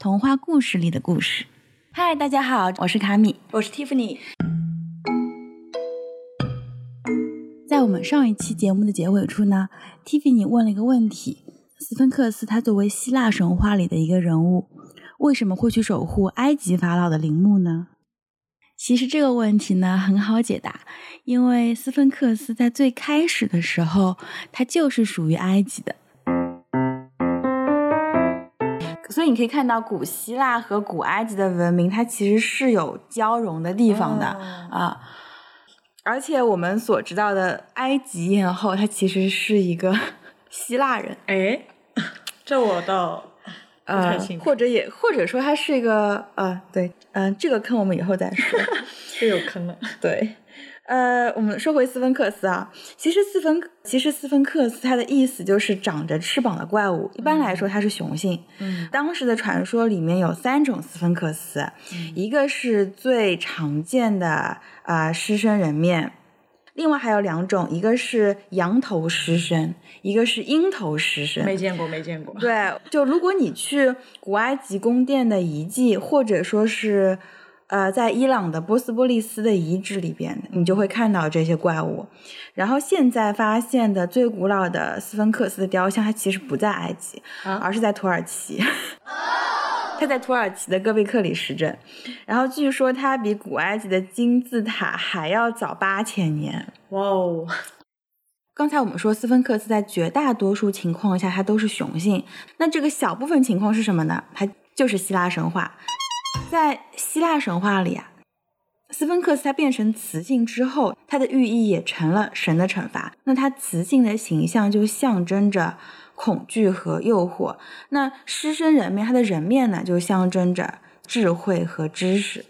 童话故事里的故事。嗨，大家好，我是卡米，我是 Tiffany。在我们上一期节目的结尾处呢，Tiffany 问了一个问题：斯芬克斯他作为希腊神话里的一个人物，为什么会去守护埃及法老的陵墓呢？其实这个问题呢很好解答，因为斯芬克斯在最开始的时候，它就是属于埃及的。以你可以看到，古希腊和古埃及的文明，它其实是有交融的地方的啊。而且我们所知道的埃及艳后，她其实是一个 希腊人。哎，这我倒呃，或者也或者说她是一个呃，对，嗯，这个坑我们以后再说。这有坑了。对。呃，我们说回斯芬克斯啊，其实斯芬其实斯芬克斯它的意思就是长着翅膀的怪物，一般来说它是雄性。嗯，当时的传说里面有三种斯芬克斯，一个是最常见的啊狮身人面，另外还有两种，一个是羊头狮身，一个是鹰头狮身。没见过，没见过。对，就如果你去古埃及宫殿的遗迹，或者说是。呃，在伊朗的波斯波利斯的遗址里边，你就会看到这些怪物。然后现在发现的最古老的斯芬克斯的雕像，它其实不在埃及，而是在土耳其。它在土耳其的戈贝克里什镇。然后据说它比古埃及的金字塔还要早八千年。哇哦！刚才我们说斯芬克斯在绝大多数情况下它都是雄性，那这个小部分情况是什么呢？它就是希腊神话。在希腊神话里啊，斯芬克斯它变成雌性之后，它的寓意也成了神的惩罚。那它雌性的形象就象征着恐惧和诱惑。那狮身人面，它的人面呢，就象征着智慧和知识。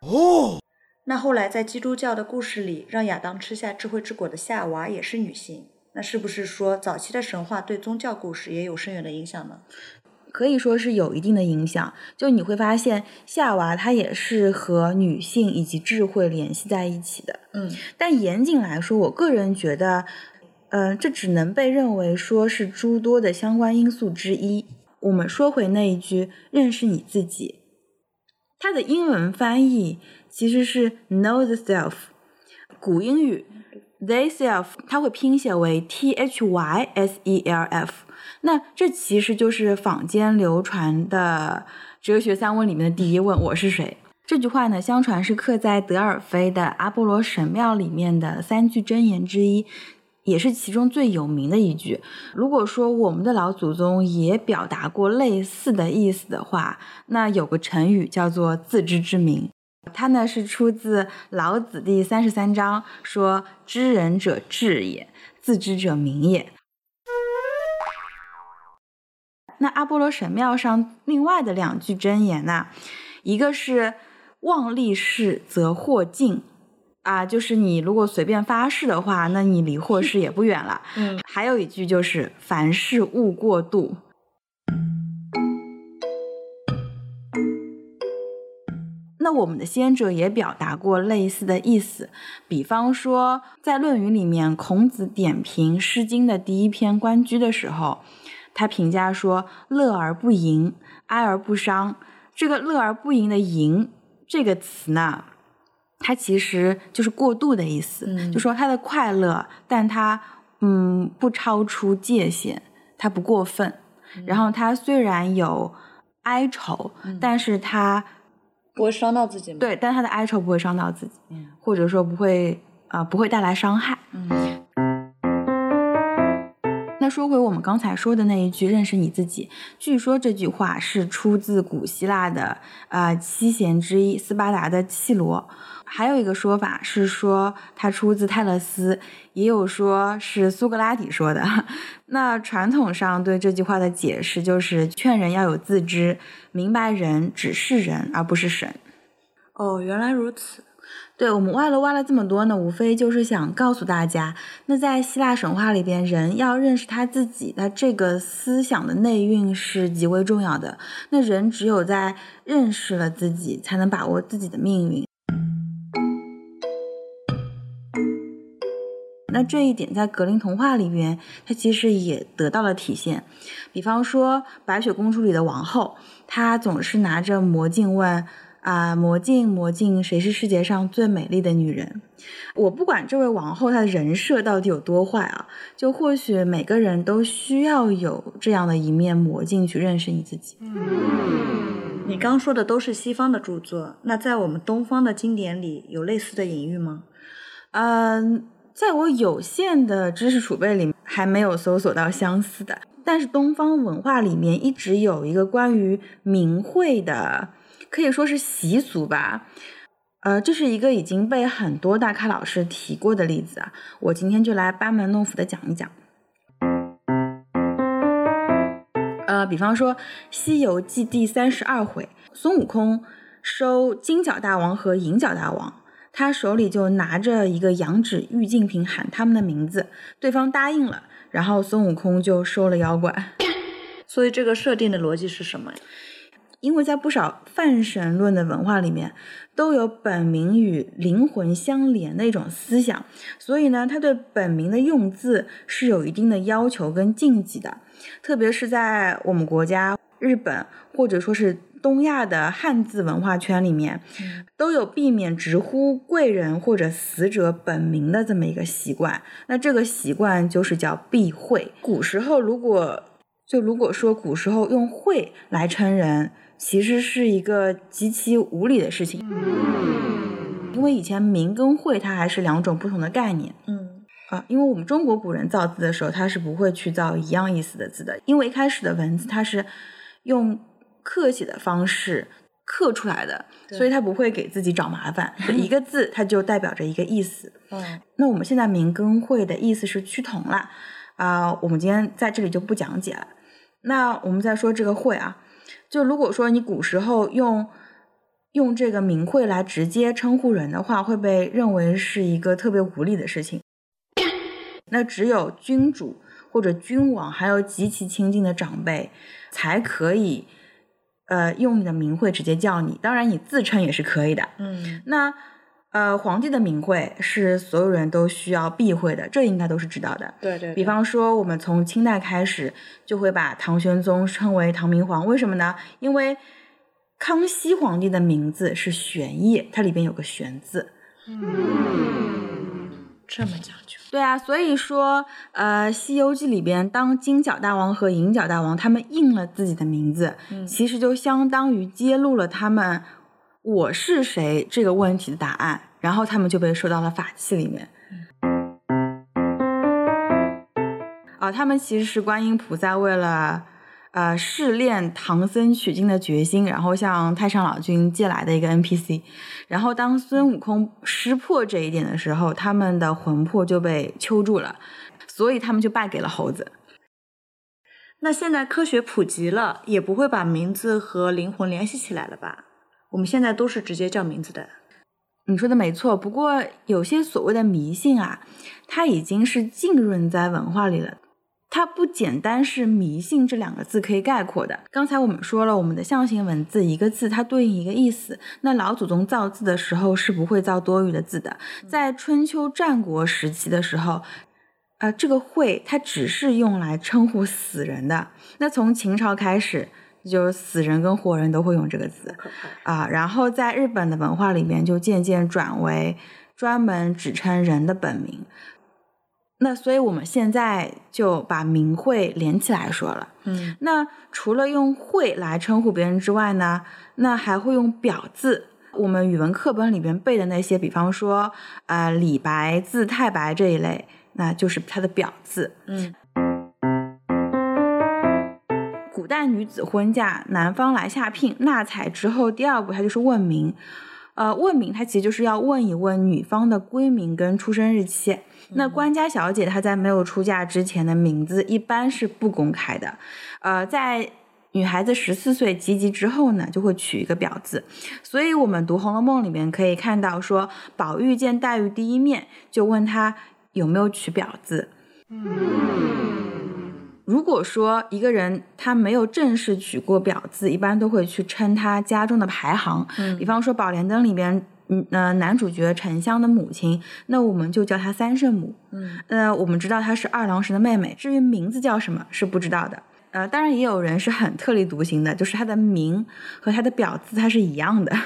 哦，那后来在基督教的故事里，让亚当吃下智慧之果的夏娃也是女性。那是不是说早期的神话对宗教故事也有深远的影响呢？可以说是有一定的影响，就你会发现夏娃她也是和女性以及智慧联系在一起的。嗯，但严谨来说，我个人觉得，嗯，这只能被认为说是诸多的相关因素之一。我们说回那一句“认识你自己”，它的英文翻译其实是 “know the self”，古英语 “they self”，它会拼写为 “t h y s e l f”。那这其实就是坊间流传的哲学三问里面的第一问：我是谁？这句话呢，相传是刻在德尔菲的阿波罗神庙里面的三句真言之一，也是其中最有名的一句。如果说我们的老祖宗也表达过类似的意思的话，那有个成语叫做自知之明，它呢是出自老子第三十三章，说知人者智也，自知者明也。那阿波罗神庙上另外的两句真言呢？一个是“妄立誓则祸近”，啊，就是你如果随便发誓的话，那你离祸事也不远了。嗯，还有一句就是“凡事勿过度”。那我们的先哲也表达过类似的意思，比方说在《论语》里面，孔子点评《诗经》的第一篇《关雎》的时候。他评价说：“乐而不淫，哀而不伤。”这个“乐而不淫”的“淫”这个词呢，它其实就是过度的意思。就说他的快乐，但他嗯不超出界限，他不过分。然后他虽然有哀愁，但是他不会伤到自己吗。对，但他的哀愁不会伤到自己，或者说不会啊不会带来伤害。那说回我们刚才说的那一句“认识你自己”，据说这句话是出自古希腊的呃七贤之一斯巴达的契罗，还有一个说法是说它出自泰勒斯，也有说是苏格拉底说的。那传统上对这句话的解释就是劝人要有自知，明白人只是人而不是神。哦，原来如此。对我们挖了挖了这么多呢，无非就是想告诉大家，那在希腊神话里边，人要认识他自己，那这个思想的内蕴是极为重要的。那人只有在认识了自己，才能把握自己的命运。那这一点在格林童话里边，它其实也得到了体现。比方说《白雪公主》里的王后，她总是拿着魔镜问。啊，魔镜魔镜，谁是世界上最美丽的女人？我不管这位王后她的人设到底有多坏啊，就或许每个人都需要有这样的一面魔镜去认识你自己。你刚说的都是西方的著作，那在我们东方的经典里有类似的隐喻吗？嗯，在我有限的知识储备里还没有搜索到相似的，但是东方文化里面一直有一个关于名讳的。可以说是习俗吧，呃，这是一个已经被很多大咖老师提过的例子啊。我今天就来班门弄斧的讲一讲。呃，比方说《西游记》第三十二回，孙悟空收金角大王和银角大王，他手里就拿着一个羊脂玉净瓶，喊他们的名字，对方答应了，然后孙悟空就收了妖怪。所以这个设定的逻辑是什么呀？因为在不少泛神论的文化里面，都有本名与灵魂相连的一种思想，所以呢，他对本名的用字是有一定的要求跟禁忌的。特别是在我们国家、日本或者说是东亚的汉字文化圈里面，都有避免直呼贵人或者死者本名的这么一个习惯。那这个习惯就是叫避讳。古时候如果就如果说古时候用讳来称人。其实是一个极其无理的事情，因为以前名跟讳它还是两种不同的概念。嗯啊，因为我们中国古人造字的时候，他是不会去造一样意思的字的，因为一开始的文字它是用刻写的方式刻出来的，所以他不会给自己找麻烦，一个字它就代表着一个意思。嗯，那我们现在名跟讳的意思是趋同了啊，我们今天在这里就不讲解了。那我们再说这个讳啊。就如果说你古时候用用这个名讳来直接称呼人的话，会被认为是一个特别无礼的事情。那只有君主或者君王，还有极其亲近的长辈，才可以呃用你的名讳直接叫你。当然，你自称也是可以的。嗯，那。呃，皇帝的名讳是所有人都需要避讳的，这应该都是知道的。对对。比方说，我们从清代开始就会把唐玄宗称为唐明皇，为什么呢？因为康熙皇帝的名字是玄烨，它里边有个玄字。嗯，这么讲究。对啊，所以说，呃，《西游记》里边，当金角大王和银角大王他们应了自己的名字，其实就相当于揭露了他们。我是谁这个问题的答案，然后他们就被收到了法器里面。啊，他们其实是观音菩萨为了呃试炼唐僧取经的决心，然后向太上老君借来的一个 NPC。然后当孙悟空识破这一点的时候，他们的魂魄就被揪住了，所以他们就败给了猴子。那现在科学普及了，也不会把名字和灵魂联系起来了吧？我们现在都是直接叫名字的，你说的没错。不过有些所谓的迷信啊，它已经是浸润在文化里了，它不简单是迷信这两个字可以概括的。刚才我们说了，我们的象形文字一个字它对应一个意思，那老祖宗造字的时候是不会造多余的字的。在春秋战国时期的时候，呃，这个“会”它只是用来称呼死人的。那从秦朝开始。就是死人跟活人都会用这个字啊，然后在日本的文化里面就渐渐转为专门指称人的本名。那所以我们现在就把名讳连起来说了。嗯，那除了用讳来称呼别人之外呢，那还会用表字。我们语文课本里边背的那些，比方说啊李白字太白这一类，那就是他的表字。嗯。古代女子婚嫁，男方来下聘纳采之后，第二步它就是问名。呃，问名它其实就是要问一问女方的闺名跟出生日期。那官家小姐她在没有出嫁之前的名字一般是不公开的。呃，在女孩子十四岁及笄之后呢，就会取一个表字。所以我们读《红楼梦》里面可以看到，说宝玉见黛玉第一面就问她有没有取表字。嗯。如果说一个人他没有正式取过表字，一般都会去称他家中的排行。嗯，比方说《宝莲灯》里边嗯呃男主角沉香的母亲，那我们就叫她三圣母。嗯，呃，我们知道她是二郎神的妹妹，至于名字叫什么是不知道的。呃，当然也有人是很特立独行的，就是他的名和他的表字它是一样的。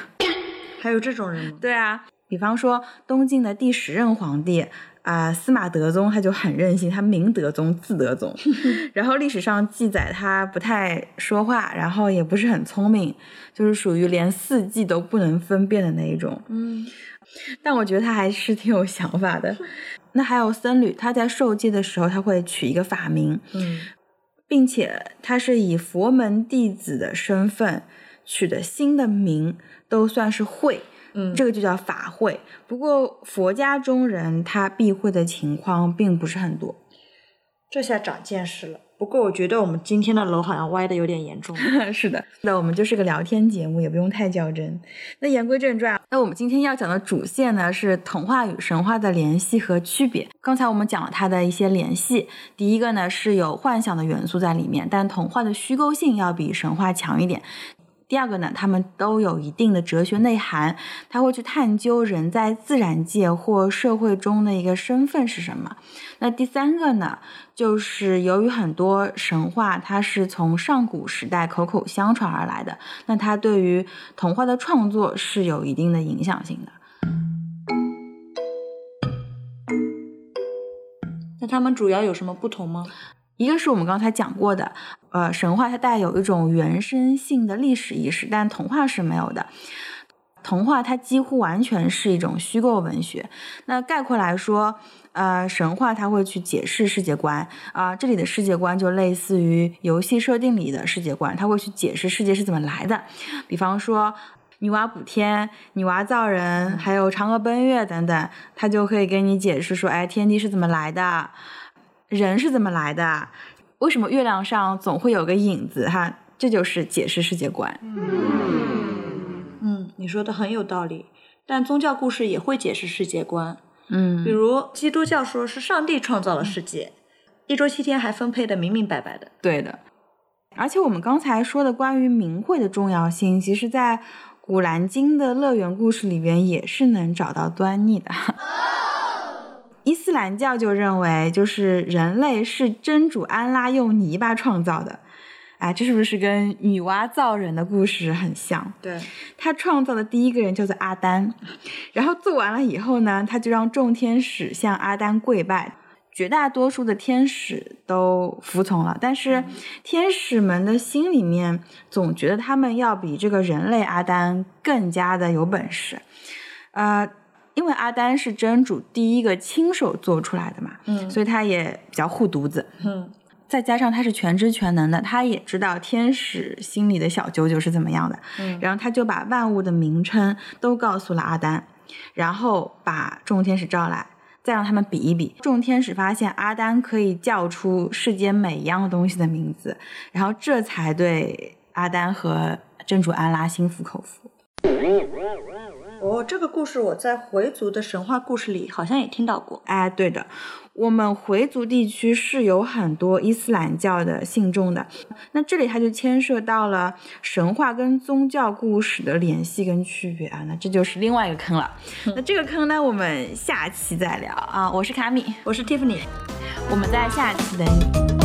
还有这种人吗？对啊，比方说东晋的第十任皇帝啊、司马德宗，他就很任性，他明德宗，字德宗。然后历史上记载他不太说话，然后也不是很聪明，就是属于连四季都不能分辨的那一种。嗯，但我觉得他还是挺有想法的。那还有僧侣，他在受戒的时候，他会取一个法名，嗯，并且他是以佛门弟子的身份取的新的名，都算是会。嗯这个就叫法会。不过佛家中人他避讳的情况并不是很多。这下长见识了。不过我觉得我们今天的楼好像歪的有点严重。是的，那我们就是个聊天节目，也不用太较真。那言归正传，那我们今天要讲的主线呢是童话与神话的联系和区别。刚才我们讲了它的一些联系，第一个呢是有幻想的元素在里面，但童话的虚构性要比神话强一点。第二个呢，他们都有一定的哲学内涵，他会去探究人在自然界或社会中的一个身份是什么。那第三个呢，就是由于很多神话它是从上古时代口口相传而来的，那它对于童话的创作是有一定的影响性的。那他们主要有什么不同吗？一个是我们刚才讲过的，呃，神话它带有一种原生性的历史意识，但童话是没有的。童话它几乎完全是一种虚构文学。那概括来说，呃，神话它会去解释世界观啊、这里的世界观就类似于游戏设定里的世界观，它会去解释世界是怎么来的。比方说。女娲补天、女娲造人，还有嫦娥奔月等等，它就可以给你解释说，哎，天地是怎么来的，人是怎么来的，为什么月亮上总会有个影子？哈，这就是解释世界观。嗯，你说的很有道理。但宗教故事也会解释世界观，嗯比如基督教说是上帝创造了世界，一周七天还分配的明明白白的。对的。而且我们刚才说的关于名讳的重要性，其实在《古兰经》的乐园故事里边也是能找到端倪的。伊斯兰教就认为，就是人类是真主安拉用泥巴创造的。哎，这是不是跟女娲造人的故事很像？对，他创造的第一个人叫做阿丹，然后做完了以后呢，他就让众天使向阿丹跪拜，绝大多数的天使都服从了，但是天使们的心里面总觉得他们要比这个人类阿丹更加的有本事，呃，因为阿丹是真主第一个亲手做出来的嘛，嗯。所以他也比较护犊子，嗯。再加上他是全知全能的，他也知道天使心里的小九九是怎么样的，嗯。然后他就把万物的名称都告诉了阿丹，然后把众天使召来，再让他们比一比。众天使发现阿丹可以叫出世间每一样东西的名字，然后这才对阿丹和真主安拉心服口服。哦，这个故事我在回族的神话故事里好像也听到过。哎，对的，我们回族地区是有很多伊斯兰教的信众的。那这里它就牵涉到了神话跟宗教故事的联系跟区别啊，那这就是另外一个坑了。那这个坑呢，我们下期再聊啊。我是卡米，我是 Tiffany。我们在下期等你。